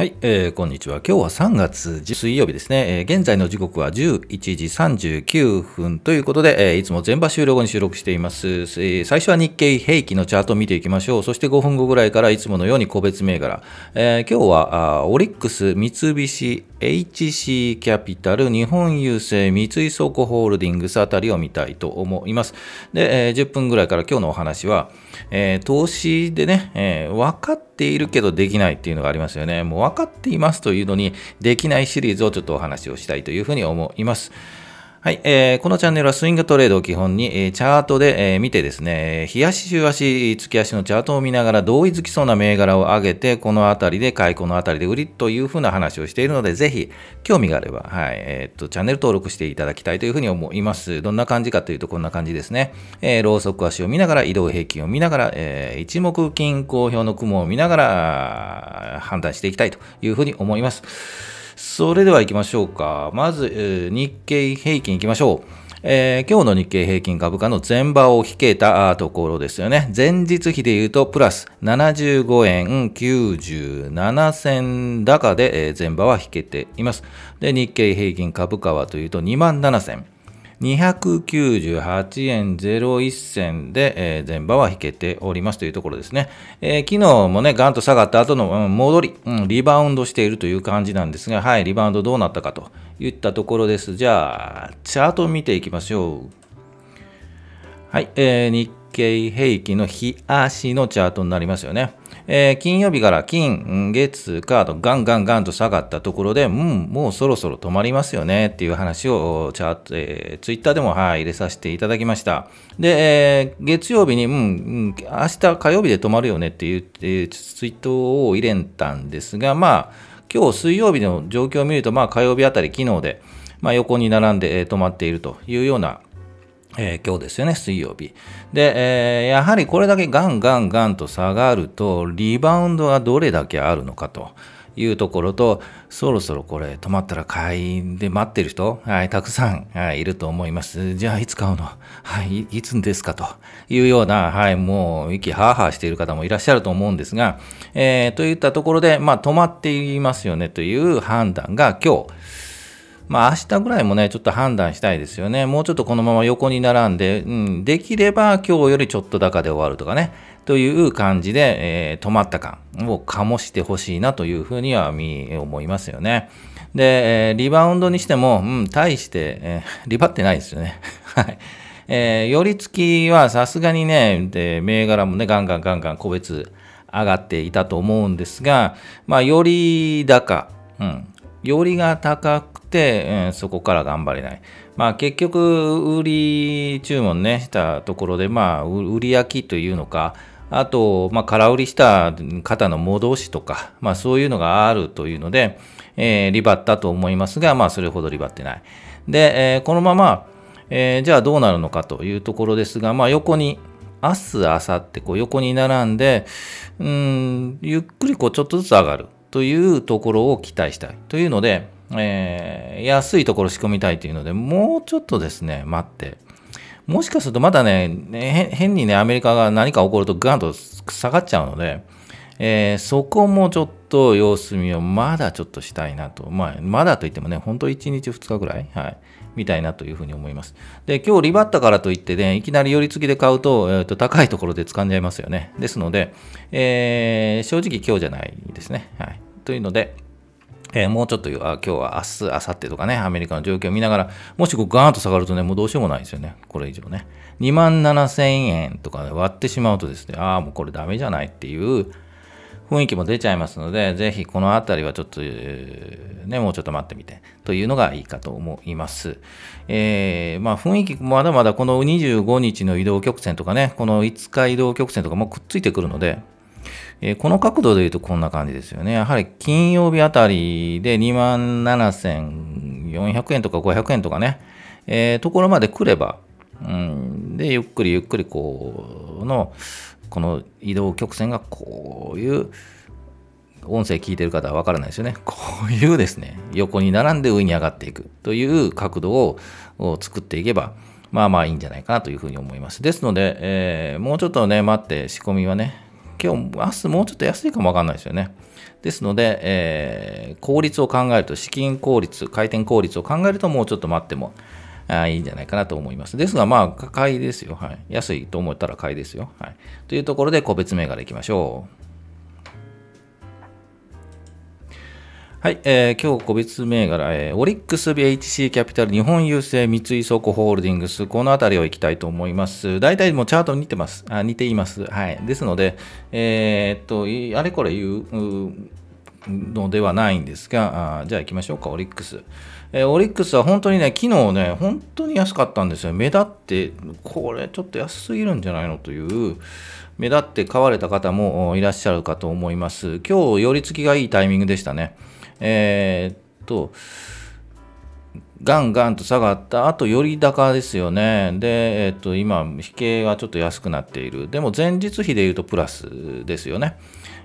はい、えー、こんにちは。今日は3月水曜日ですね。えー、現在の時刻は11時39分ということで、えー、いつも全場終了後に収録しています、えー。最初は日経平均のチャートを見ていきましょう。そして5分後ぐらいからいつものように個別銘柄。えー、今日はあオリックス、三菱、HC キャピタル、日本郵政、三井倉庫ホールディングスあたりを見たいと思います。で、えー、10分ぐらいから今日のお話は、えー、投資でね、えー、分かっているけどできないっていうのがありますよね。もう分かっていますというのにできないシリーズをちょっとお話をしたいというふうに思います。はい、えー、このチャンネルはスイングトレードを基本に、えー、チャートで、えー、見てですね、日足、週足、月足のチャートを見ながら同意づきそうな銘柄を上げて、このあたりで買い、このあたりで売りというふうな話をしているので、ぜひ興味があれば、はい、えー、っと、チャンネル登録していただきたいというふうに思います。どんな感じかというと、こんな感じですね。えー、ローソク足を見ながら、移動平均を見ながら、えー、一目均衡表の雲を見ながら、判断していきたいというふうに思います。それでは行きましょうか。まず、日経平均行きましょう。えー、今日の日経平均株価の前場を引けたところですよね。前日比で言うと、プラス75円97銭高で、え、前場は引けています。で、日経平均株価はというと、2万7千。298円01銭で、えー、前場は引けておりますというところですね。えー、昨日もね、ガンと下がった後の、うん、戻り、うん、リバウンドしているという感じなんですが、はい、リバウンドどうなったかといったところです。じゃあ、チャートを見ていきましょう。はい、えー、日経平均の日足のチャートになりますよね。えー、金曜日から金、月、カード、ガンガンガンと下がったところで、うん、もうそろそろ止まりますよねっていう話をチャート、えー、ツイッターでも、はい、入れさせていただきました。で、えー、月曜日に、うん、明日火曜日で止まるよねっていう、えー、ツイートを入れたんですが、まあ、今日水曜日の状況を見ると、まあ火曜日あたり、昨日で、まあ、横に並んで、え、止まっているというようなえー、今日ですよね、水曜日。で、えー、やはりこれだけガンガンガンと下がると、リバウンドがどれだけあるのかというところと、そろそろこれ止まったら買いで待ってる人、はい、たくさん、はい、いると思います。じゃあいつ買うの？はい、いつんですかというような、はい、もう息ハーハーしている方もいらっしゃると思うんですが、えー、といったところで、まあ止まっていますよねという判断が今日、まあ明日ぐらいもね、ちょっと判断したいですよね。もうちょっとこのまま横に並んで、うん、できれば今日よりちょっと高で終わるとかね、という感じで、えー、止まった感を醸してほしいなというふうには思いますよね。で、えー、リバウンドにしても、うん、対して、えー、リバってないですよね。はい。えー、寄り付きはさすがにね、で、銘柄もね、ガンガンガンガン個別上がっていたと思うんですが、まあ、より高、うん、よりが高くて、うん、そこから頑張れない。まあ結局、売り注文ね、したところで、まあ、売り焼きというのか、あと、まあ、空売りした方の戻しとか、まあそういうのがあるというので、えー、リバったと思いますが、まあそれほどリバってない。で、えー、このまま、えー、じゃあどうなるのかというところですが、まあ横に、明日、明後日、こう横に並んで、うん、ゆっくりこうちょっとずつ上がる。というところを期待したい。というので、えー、安いところ仕込みたいというので、もうちょっとですね、待って。もしかするとまだね、変にね、アメリカが何か起こるとガンと下がっちゃうので、えー、そこもちょっと様子見をまだちょっとしたいなと。まあ、まだといってもね、本当1日2日ぐらい、はい、みたいなというふうに思います。で、今日リバったからといってね、いきなり寄り付きで買うと、えー、と高いところで掴んじゃいますよね。ですので、えー、正直今日じゃないですね。はい。というので、えー、もうちょっと今日は明日、明後日とかね、アメリカの状況を見ながら、もしこうガーンと下がるとね、もうどうしようもないですよね。これ以上ね。2万7000円とかで割ってしまうとですね、ああ、もうこれダメじゃないっていう雰囲気も出ちゃいますので、ぜひこのあたりはちょっと、えー、ね、もうちょっと待ってみて、というのがいいかと思います。えー、まあ雰囲気、まだまだこの25日の移動曲線とかね、この5日移動曲線とかもくっついてくるので、えー、この角度で言うとこんな感じですよね。やはり金曜日あたりで2万7400円とか500円とかね、えー、ところまで来れば、うん、で、ゆっくりゆっくりこうの、この移動曲線がこういう音声聞いてる方はわからないですよね。こういうですね、横に並んで上に上がっていくという角度を作っていけば、まあまあいいんじゃないかなというふうに思います。ですので、えー、もうちょっとね、待って仕込みはね、今日、明日もうちょっと安いかもわかんないですよね。ですので、えー、効率を考えると、資金効率、回転効率を考えると、もうちょっと待ってもあいいんじゃないかなと思います。ですが、まあ、買いですよ。はい。安いと思ったら買いですよ。はい。というところで、個別銘柄いきましょう。はい、えー、今日個別銘柄、えー、オリックス BHC キャピタル、日本郵政、三井倉庫ホールディングス、このあたりをいきたいと思います。大体もうチャートに似てます。あ似ています。はい。ですので、えー、っと、あれこれ言うのではないんですが、あじゃあ行きましょうか、オリックス。えー、オリックスは本当にね、昨日ね、本当に安かったんですよ。目立って、これちょっと安すぎるんじゃないのという、目立って買われた方もいらっしゃるかと思います。今日、寄り付きがいいタイミングでしたね。えー、っと、ガンガンと下がった後、より高ですよね。で、えっと、今、引けがちょっと安くなっている。でも、前日比で言うとプラスですよね。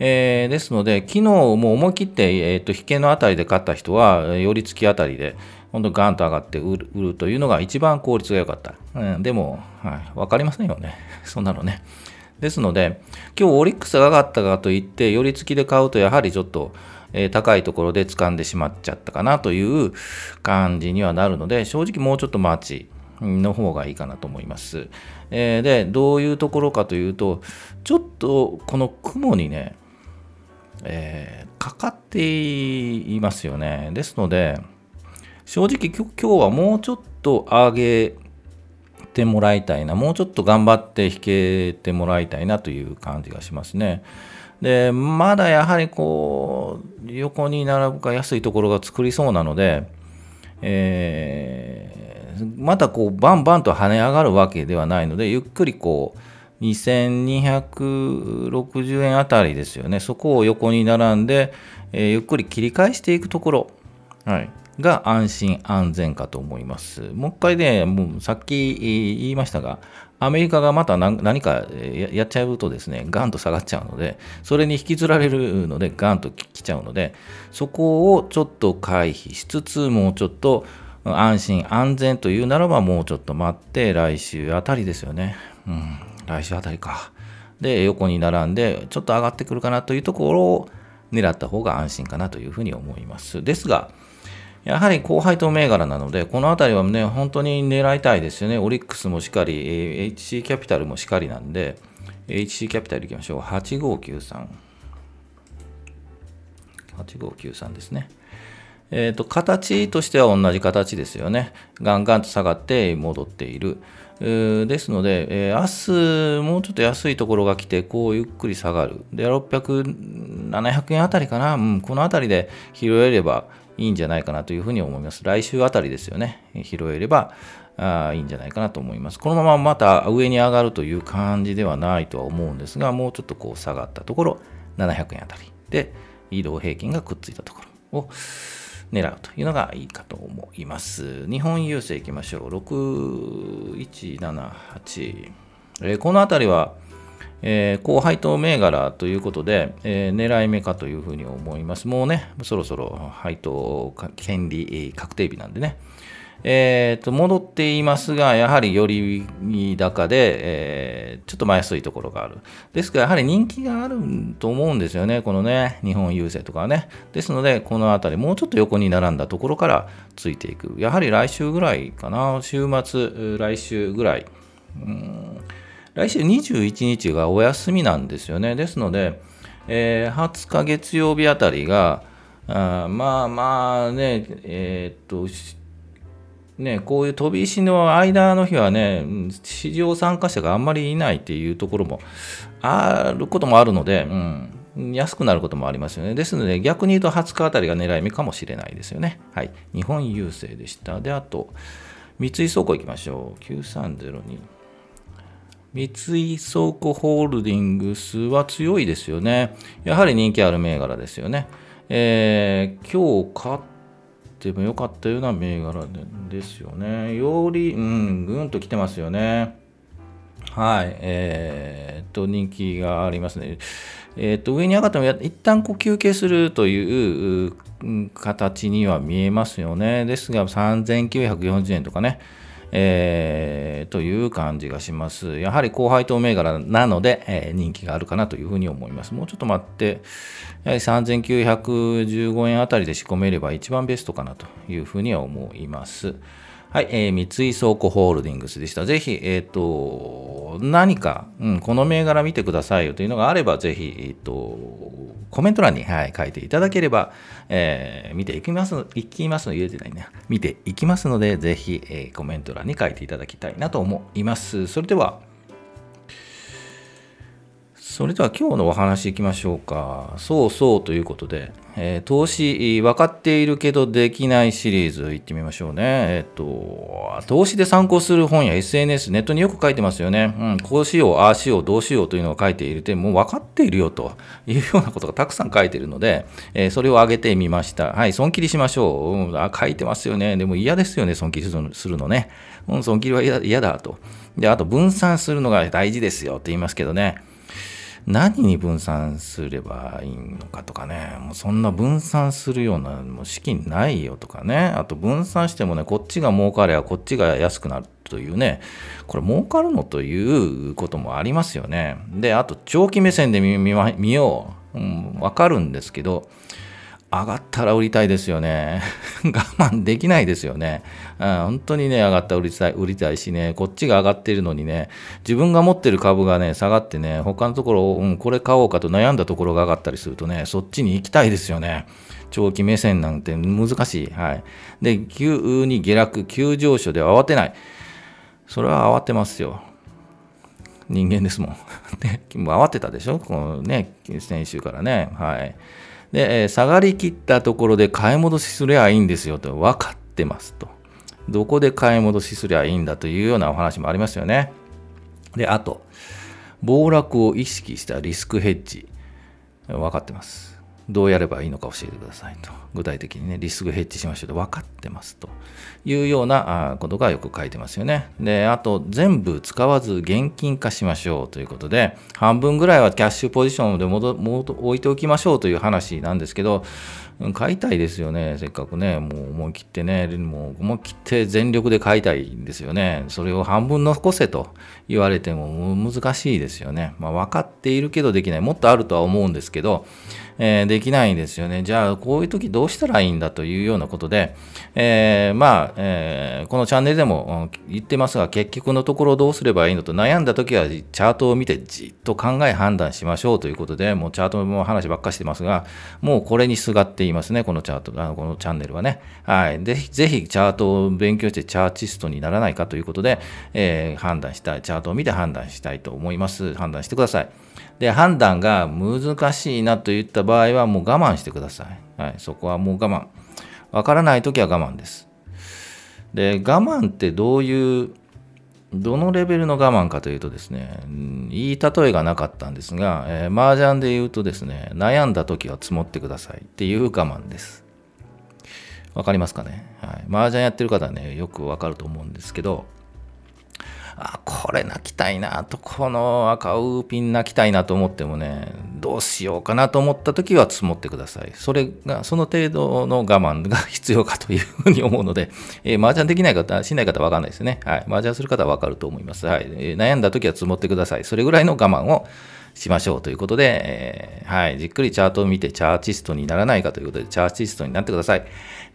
えー、ですので、昨日も思い切って、えっと、引けのあたりで買った人は、寄り付きあたりで、本当ガンと上がって売るというのが一番効率が良かった。うん、でも、はい、分かりませんよね。そんなのね。ですので、今日オリックスが上がったかといって、寄り付きで買うと、やはりちょっと、え高いところで掴んでしまっちゃったかなという感じにはなるので、正直もうちょっと待ちの方がいいかなと思います。え、で、どういうところかというと、ちょっとこの雲にね、えー、かかっていますよね。ですので、正直今日はもうちょっと上げてもらいたいな、もうちょっと頑張って引けてもらいたいなという感じがしますね。で、まだやはりこう、横に並ぶか安いところが作りそうなので、えー、またこう、バンバンと跳ね上がるわけではないので、ゆっくりこう、2260円あたりですよね。そこを横に並んで、えー、ゆっくり切り返していくところ、はい、が安心安全かと思います。もう一回ね、もうさっき言いましたが、アメリカがまた何かやっちゃうとですね、ガンと下がっちゃうので、それに引きずられるので、ガンと来ちゃうので、そこをちょっと回避しつつ、もうちょっと安心安全というならば、もうちょっと待って、来週あたりですよね。うん、来週あたりか。で、横に並んで、ちょっと上がってくるかなというところを狙った方が安心かなというふうに思います。ですが、やはり高配当銘柄なので、このあたりはね、本当に狙いたいですよね。オリックスもしっかり、HC キャピタルもしっかりなんで、HC キャピタルいきましょう。8593。8593ですね。えっ、ー、と、形としては同じ形ですよね。ガンガンと下がって戻っている。ですので、えー、明日もうちょっと安いところが来て、こうゆっくり下がる。で、600、700円あたりかな。うん、このあたりで拾えればいいんじゃないかなというふうに思います。来週あたりですよね。拾えればあいいんじゃないかなと思います。このまままた上に上がるという感じではないとは思うんですが、もうちょっとこう下がったところ、700円あたりで移動平均がくっついたところを狙うというのがいいかと思います。日本郵政いきましょう。6178。えー、このあたりは、えー、高配当銘柄ということで、えー、狙い目かというふうに思います。もうね、そろそろ配当権利確定日なんでね。えー、と戻っていますが、やはりより高で、えー、ちょっとま安いところがある。ですから、やはり人気があると思うんですよね、このね、日本郵政とかね。ですので、このあたり、もうちょっと横に並んだところからついていく。やはり来週ぐらいかな、週末、来週ぐらい。うん来週21日がお休みなんですよね。ですので、えー、20日月曜日あたりが、あまあまあね、えー、っと、ね、こういう飛び石の間の日はね、市場参加者があんまりいないっていうところもあることもあるので、うん、安くなることもありますよね。ですので、逆に言うと20日あたりが狙い目かもしれないですよね。はい。日本郵政でした。で、あと、三井倉庫行きましょう。9302。三井倉庫ホールディングスは強いですよね。やはり人気ある銘柄ですよね。えー、今日買ってもよかったような銘柄ですよね。より、うん、ぐんと来てますよね。はい、えー、と、人気がありますね。えっ、と、上に上がっても一旦こう休憩するという形には見えますよね。ですが、3940円とかね、えー、という感じがします。やはり高配当銘柄なので、えー、人気があるかなというふうに思います。もうちょっと待って、やはり3915円あたりで仕込めれば一番ベストかなというふうには思います。はい、えー、三井倉庫ホールディングスでした。ぜひ、えっ、ー、と、何か、うん、この銘柄見てくださいよというのがあれば、ぜひ、えっ、ー、と、コメント欄に、はい、書いていただければ、えー、見ていきます、いきますの、言えてないね。見ていきますので、ぜひ、えー、コメント欄に書いていただきたいなと思います。それでは、それでは今日のお話いきましょうか。そうそうということで、えー、投資分かっているけどできないシリーズいってみましょうね。えっ、と、投資で参考する本や SNS、ネットによく書いてますよね。うん、こうしよう、ああしよう、どうしようというのを書いているて、もう分かっているよというようなことがたくさん書いているので、えー、それを挙げてみました。はい、損切りしましょう。うん、あ書いてますよね。でも嫌ですよね、損切りするのね。うん、損切りは嫌だと。で、あと分散するのが大事ですよって言いますけどね。何に分散すればいいのかとかね、もうそんな分散するようなもう資金ないよとかね、あと分散してもね、こっちが儲かればこっちが安くなるというね、これ儲かるのということもありますよね。で、あと長期目線で見見よう、うん、わかるんですけど、上がったら売りたいですよね。我慢できないですよね。うん、本当にね、上がったら売りたい、売りたいしね、こっちが上がってるのにね、自分が持ってる株がね、下がってね、他のところを、うん、これ買おうかと悩んだところが上がったりするとね、そっちに行きたいですよね。長期目線なんて難しい。はい。で、急に下落、急上昇で慌てない。それは慌てますよ。人間ですもん。で、もう慌てたでしょ？このね、先週からね。はい。で、え下がりきったところで買い戻しすりゃいいんですよと分かってますと。どこで買い戻しすりゃいいんだというようなお話もありますよね。で、あと、暴落を意識したリスクヘッジ。分かってます。どうやればいいのか教えてくださいと。具体的にね、リスクヘッジしましょうと分かってますというようなことがよく書いてますよね。で、あと、全部使わず現金化しましょうということで、半分ぐらいはキャッシュポジションで戻置いておきましょうという話なんですけど、買いたいですよね、せっかくね、もう思い切ってね、もう思い切って全力で買いたいんですよね。それを半分残せと言われても難しいですよね。まあ、分かっているけどできない。もっとあるとは思うんですけど、えー、できないんですよね。じゃあ、こういう時どうしたらいいんだというようなことで、えー、まあ、えー、このチャンネルでも言ってますが、結局のところどうすればいいのと悩んだ時はチャートを見てじっと考え判断しましょうということで、もうチャートの話ばっかしてますが、もうこれにすがっていますね、このチャート、あのこのチャンネルはね。はい。ぜひ、ぜひチャートを勉強してチャーチストにならないかということで、えー、判断したい、チャートを見て判断したいと思います。判断してください。で、判断が難しいなといった場合はもう我慢してください。はい、そこはもう我慢。わからないときは我慢です。で、我慢ってどういう、どのレベルの我慢かというとですね、いい例えがなかったんですが、えー、麻雀で言うとですね、悩んだ時は積もってくださいっていう我慢です。わかりますかね、はい、麻雀やってる方はね、よくわかると思うんですけど、あ、これ泣きたいなと、この赤ウーピン泣きたいなと思ってもね、どうしようかなと思った時は積もってください。それが、その程度の我慢が必要かというふうに思うので、えー、麻雀できない方、しない方はわかんないですね。はい。麻雀する方はわかると思います。はい。えー、悩んだ時は積もってください。それぐらいの我慢をしましょうということで、えー、はい。じっくりチャートを見てチャーチストにならないかということで、チャーチストになってください。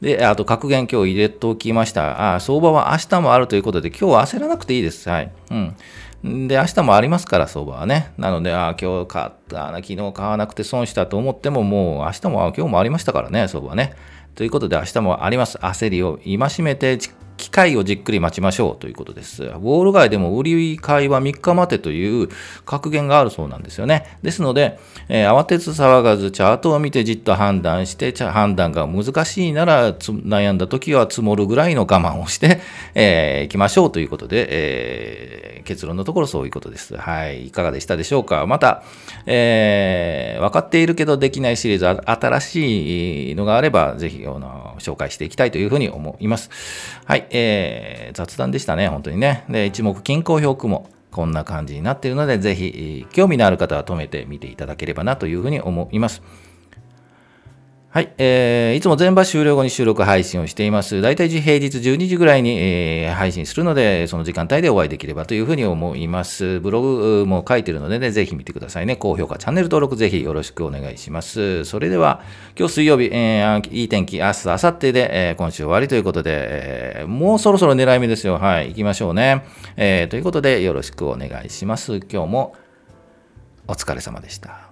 で、あと格言今日入れておきました。あ相場は明日もあるということで、今日は焦らなくていいです。はい。うん。で、明日もありますから、相場はね。なので、あ今日買ったな、昨日買わなくて損したと思っても、もう明日も、今日もありましたからね、相場はね。ということで、明日もあります。焦りを戒めて、機会をじっくり待ちましょうということです。ウォール街でも売り買いは3日待てという格言があるそうなんですよね。ですので、えー、慌てず騒がずチャートを見てじっと判断して、判断が難しいなら悩んだ時は積もるぐらいの我慢をして、えー、いきましょうということで、えー、結論のところそういうことです。はい。いかがでしたでしょうかまた、えー、分かっているけどできないシリーズ、新しいのがあれば、ぜひ、あの、紹介していきたいというふうに思います。はい。えー、雑談でしたね、本当にね。で、一目均衡表雲こんな感じになっているので、ぜひ、興味のある方は止めてみていただければなというふうに思います。はい、えー、いつも全場終了後に収録配信をしています。大体平日12時ぐらいに、えー、配信するので、その時間帯でお会いできればというふうに思います。ブログも書いてるのでね、ぜひ見てくださいね。高評価、チャンネル登録ぜひよろしくお願いします。それでは、今日水曜日、えー、いい天気、明日、明後日で、えー、今週終わりということで、えー、もうそろそろ狙い目ですよ。はい、行きましょうね。えー、ということで、よろしくお願いします。今日もお疲れ様でした。